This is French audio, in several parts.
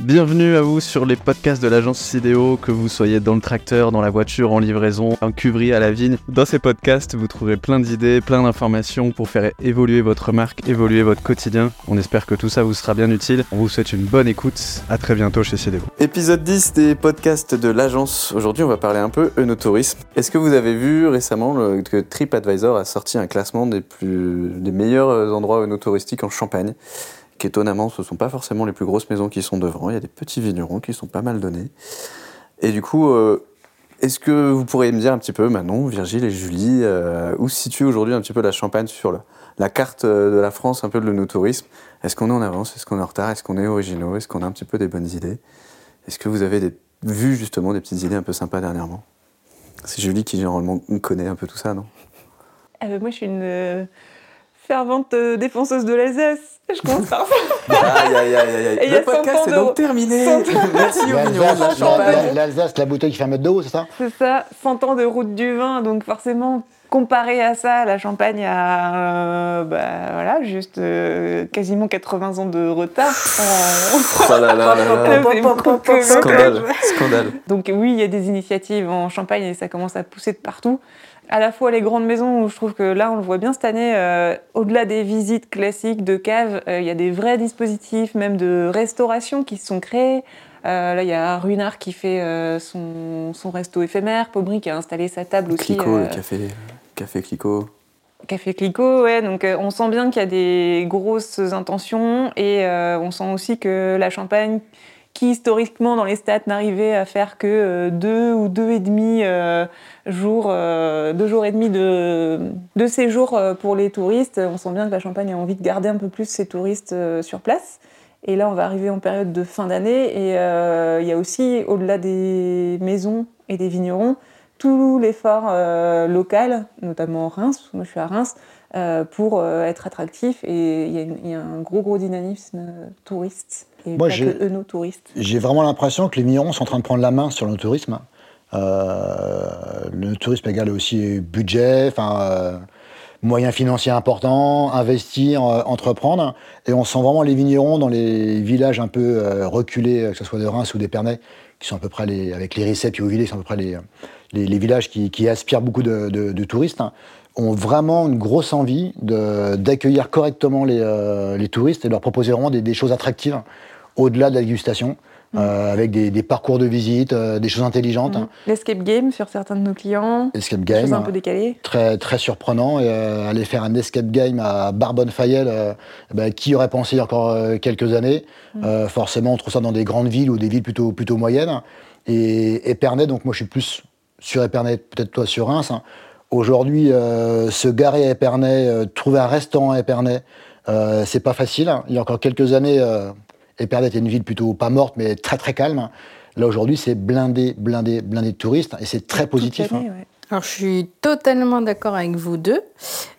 Bienvenue à vous sur les podcasts de l'agence Sidéo, que vous soyez dans le tracteur, dans la voiture, en livraison, en cuverie à la vigne. Dans ces podcasts, vous trouverez plein d'idées, plein d'informations pour faire évoluer votre marque, évoluer votre quotidien. On espère que tout ça vous sera bien utile. On vous souhaite une bonne écoute. À très bientôt chez Sidéo. Épisode 10 des podcasts de l'agence. Aujourd'hui, on va parler un peu œnotourisme. Est-ce que vous avez vu récemment que TripAdvisor a sorti un classement des, plus, des meilleurs endroits œnotouristiques en Champagne? Qu'étonnamment, ce ne sont pas forcément les plus grosses maisons qui sont devant. Il y a des petits vignerons qui sont pas mal donnés. Et du coup, euh, est-ce que vous pourriez me dire un petit peu, Manon, Virgile et Julie, euh, où se situe aujourd'hui un petit peu la Champagne sur la, carte euh, de la France, un peu de l'œnotourisme Est-ce qu'on est en avance? Est-ce qu'on est en retard? Est-ce qu'on est originaux? Est-ce qu'on a un petit peu des bonnes idées? Est-ce que vous avez vu justement des petites idées un peu sympas dernièrement? C'est Julie qui généralement connaît un peu tout ça, non? Moi, je suis une fervente défenseuse de l'Alsace. Je commence par ça. Aïe, Le a 100 podcast est donc terminé. 100 ans. Merci aux vignerons de la L'Alsace, Champagne. la- l'Alsace, la bouteille qui fait un mètre de haut, c'est ça? C'est ça, 100 ans de route du vin. Donc forcément, comparé à ça, la Champagne a euh, bah, voilà, juste euh, quasiment 80 ans de retard. en- Oh là là là là. C'est beaucoup que- Scandale, scandale. Donc oui, il y a des initiatives en Champagne et ça commence à pousser de partout. À la fois les grandes maisons, où je trouve que là, on le voit bien cette année, euh, au-delà des visites classiques de caves, euh, il y a des vrais dispositifs, même de restauration qui se sont créés. Euh, là, il y a Ruinard qui fait son, son resto éphémère, Pobry qui a installé sa table aussi. Clico, le café, café Clico. Café Clico, ouais. Donc on sent bien qu'il y a des grosses intentions et on sent aussi que la Champagne, qui historiquement dans les stats n'arrivait à faire que euh, deux ou deux et demi euh, jours, euh, deux jours et demi de, de séjour pour les touristes, on sent bien que la Champagne a envie de garder un peu plus ses touristes sur place. Et là, on va arriver en période de fin d'année et il y a aussi, au-delà des maisons et des vignerons, tout l'effort euh, local, notamment Reims, parce que moi je suis à Reims, pour être attractif. Et il y, a un gros, gros dynamisme touriste. Et Moi, j'ai- que eux, touristes. J'ai vraiment l'impression que les vignerons sont en train de prendre la main sur le tourisme. Euh, le tourisme égale aussi budget, enfin, euh, moyens financiers importants, investir, euh, entreprendre. Et on sent vraiment les vignerons dans les villages un peu reculés, que ce soit de Reims ou d'Épernay, qui sont à peu près les, avec les Ricets et Auvillers, qui sont à peu près les, les, les villages qui, qui aspirent beaucoup de, de- de touristes, hein, ont vraiment une grosse envie de- d'accueillir correctement les, les touristes et de leur proposer vraiment des, des choses attractives au-delà de la dégustation, euh, avec des, des parcours de visite, euh, des choses intelligentes. Mhm. L'escape game sur certains de nos clients, Escape game, un peu décalées. très, très surprenant. Et, euh, aller faire un escape game à Barbonne-Fayel, ben, qui aurait pensé il y a encore quelques années? Euh, Forcément, on trouve ça dans des grandes villes ou des villes plutôt, plutôt moyennes. Et Épernay, donc moi je suis plus sur Épernay, peut-être toi sur Reims. hein. Aujourd'hui, se garer à Épernay, trouver un restaurant à Épernay, euh, c'est pas facile. Il y a encore quelques années, euh, Épernay était une ville plutôt pas morte, mais très très calme. Là aujourd'hui, c'est blindé, blindé, blindé de touristes, et c'est très positif. Hein. ouais. Alors, je suis totalement d'accord avec vous deux.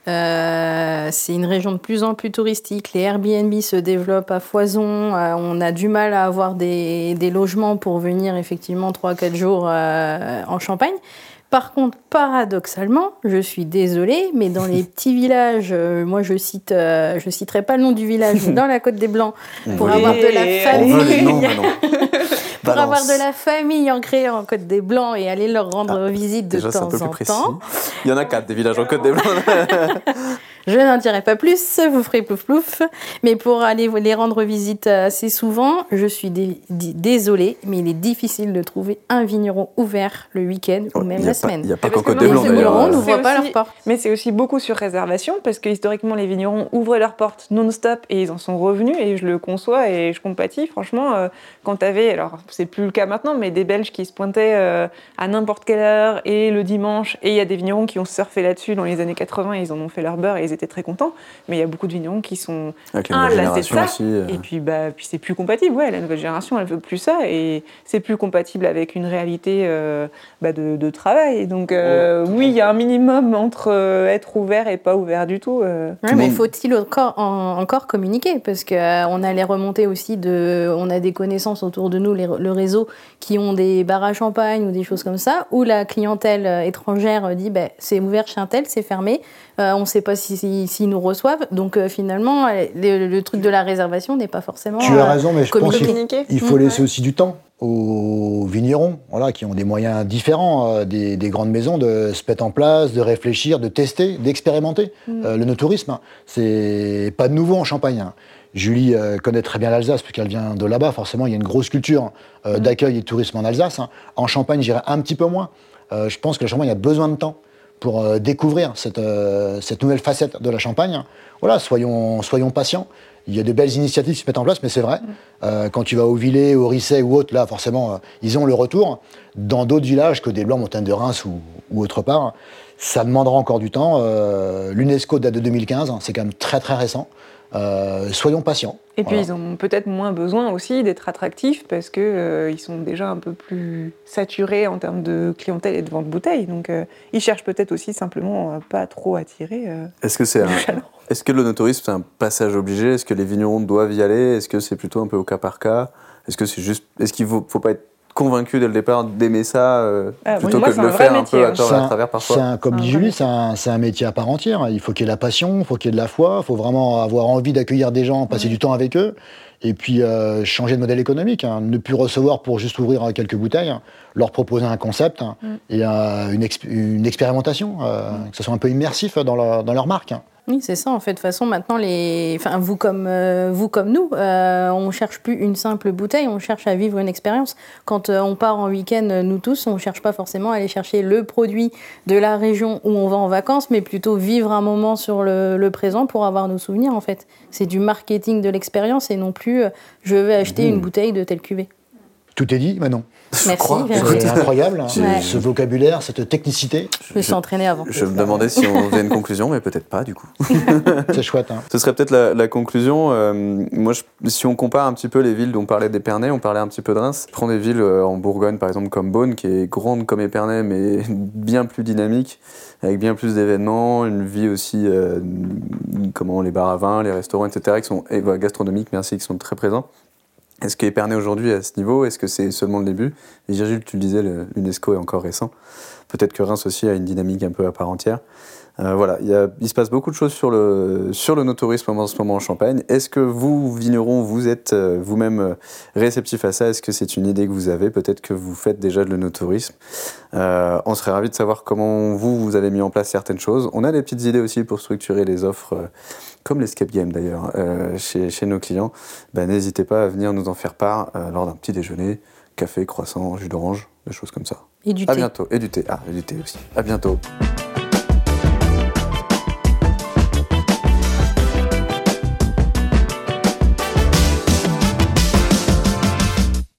Euh, c'est une région de plus en plus touristique. Les Airbnb se développent à foison. Euh, on a du mal à avoir des, des logements pour venir effectivement 3-4 jours euh, en Champagne. Par contre, paradoxalement, je suis désolée, mais dans les petits villages, euh, moi je cite, euh, je citerai pas le nom du village, mais dans la Côte des Blancs, pour avoir de la famille, pour avoir de la famille ancrée en Côte des Blancs et aller leur rendre visite de Déjà, temps en temps. Il y en a quatre des villages en Côte des Blancs. Je n'en dirai pas plus, vous ferez plouf plouf. Mais pour aller les rendre visite assez souvent, je suis dé- dé- désolée, mais il est difficile de trouver un vigneron ouvert le week-end ou même y a la pas- semaine. Il n'y a pas que Côte des Blancs d'ailleurs. vignerons euh, n'ouvrent C'est pas leurs portes. Mais c'est aussi beaucoup sur réservation parce que historiquement les vignerons ouvraient leurs portes non-stop et ils en sont revenus et je le conçois et je compatis. Franchement, euh, quand tu avais, alors c'est plus le cas maintenant, mais des Belges qui se pointaient euh, à n'importe quelle heure et le dimanche et il y a des vignerons qui ont surfé là-dessus dans les années 80 et ils en ont fait leur beurre et ils étaient très contents. Mais il y a beaucoup de vignerons qui sont Avec un, ça. aussi. euh. et puis, bah, puis c'est plus compatible. Ouais, la nouvelle génération, elle veut plus ça. Et c'est plus compatible avec une réalité euh, bah, de, de travail. Donc, euh, oui, il y a un minimum entre euh, être ouvert et pas ouvert du tout. euh. Ouais, mais monde- faut-il encore, en- encore communiquer? Parce qu'on a les remontées aussi de. On a des connaissances autour de nous, les- le réseau, qui ont des bars à champagne ou des choses comme ça, où la clientèle étrangère dit ben, c'est ouvert chez un tel, c'est fermé. on ne sait pas s'ils si, nous reçoivent. Donc finalement, le, truc de la réservation n'est pas forcément. Tu as raison, mais je pense qu'il faut mmh. laisser aussi du temps aux vignerons, voilà, qui ont des moyens différents des, grandes maisons de se mettre en place, de réfléchir, de tester, d'expérimenter. Mmh. le no-tourisme, hein, c'est pas de nouveau en Champagne. Hein. Julie euh, connaît très bien l'Alsace puisqu'elle vient de là-bas. Forcément, il y a une grosse culture euh, mm. d'accueil et de tourisme en Alsace. Hein. En Champagne, j'irai un petit peu moins. Euh, je pense que la Champagne a besoin de temps pour découvrir cette, nouvelle facette de la Champagne. Voilà, soyons, soyons patients. Il y a de belles initiatives qui se mettent en place, mais c'est vrai. Mm. quand tu vas au Villet, au Risset ou autre, là, forcément, ils ont le retour. Dans d'autres villages que des Blancs, Montagnes de Reims ou, ou autre part, ça demandera encore du temps. L'UNESCO date de 2015, hein, c'est quand même très très récent. Euh, soyons patients. Et puis ils ont peut-être moins besoin aussi d'être attractifs parce qu'ils euh, sont déjà un peu plus saturés en termes de clientèle et de vente de bouteilles. Donc euh, ils cherchent peut-être aussi simplement pas trop attirer. Est-ce que c'est Est-ce que le notourisme c'est un passage obligé? Est-ce que les vignerons doivent y aller? Est-ce que c'est plutôt un peu au cas par cas? Est-ce que c'est juste Est-ce qu'il faut, faut pas être convaincu dès le départ d'aimer ça euh, ah, plutôt que de le faire un peu à, tort, à travers parfois. Un, comme dit Julie, c'est un, métier à part entière. Il faut qu'il y ait la passion, il faut qu'il y ait de la foi, il faut vraiment avoir envie d'accueillir des gens, passer du temps avec eux, et puis euh, changer de modèle économique. Hein. Ne plus recevoir pour juste ouvrir quelques bouteilles, leur proposer un concept hein, mm. et euh, une, une, expérimentation, mm. que ce soit un peu immersif dans, dans leur marque. Oui, c'est ça. En fait, de toute façon, maintenant, les... enfin, vous, comme, euh, vous comme nous, euh, on ne cherche plus une simple bouteille, on cherche à vivre une expérience. Quand euh, on part en week-end, nous tous, on ne cherche pas forcément à aller chercher le produit de la région où on va en vacances, mais plutôt vivre un moment sur le, le présent pour avoir nos souvenirs, en fait. C'est du marketing de l'expérience et non plus je vais acheter une mmh. bouteille de telle cuvée. Tout est dit, Manon. Merci. C'est incroyable, hein. ce vocabulaire, cette technicité. Je me suis entraîné avant. Je me demandais si on faisait une conclusion, mais peut-être pas du coup. C'est chouette. Hein. Ce serait peut-être la, conclusion. Euh, moi, si on compare un petit peu les villes dont on parlait d'Épernay, on parlait un petit peu de Reims. Prends des villes euh, en Bourgogne, par exemple, comme Beaune, qui est grande comme Épernay, mais bien plus dynamique, avec bien plus d'événements, une vie aussi, euh, comment les bars à vin, les restaurants, etc., qui sont et, gastronomiques, merci, qui sont très présents. Est-ce qu'Épernay aujourd'hui à ce niveau Est-ce que c'est seulement le début? Et Virgile, tu le disais, l'UNESCO est encore récent. Peut-être que Reims aussi a une dynamique un peu à part entière. Euh, voilà, il, se passe beaucoup de choses sur le, sur le no-tourisme en ce moment en Champagne. Est-ce que vous, vignerons, vous êtes euh, vous-même euh, réceptif à ça? Est-ce que c'est une idée que vous avez? Peut-être que vous faites déjà de le no-tourisme. on serait ravis de savoir comment vous, vous avez mis en place certaines choses. On a des petites idées aussi pour structurer les offres, comme l'escape game d'ailleurs, chez, chez, nos clients. Ben, N'hésitez pas à venir nous en faire part lors d'un petit déjeuner, café, croissant, jus d'orange, des choses comme ça. Et du thé. À bientôt. Et du thé. Ah, et du thé aussi. À bientôt.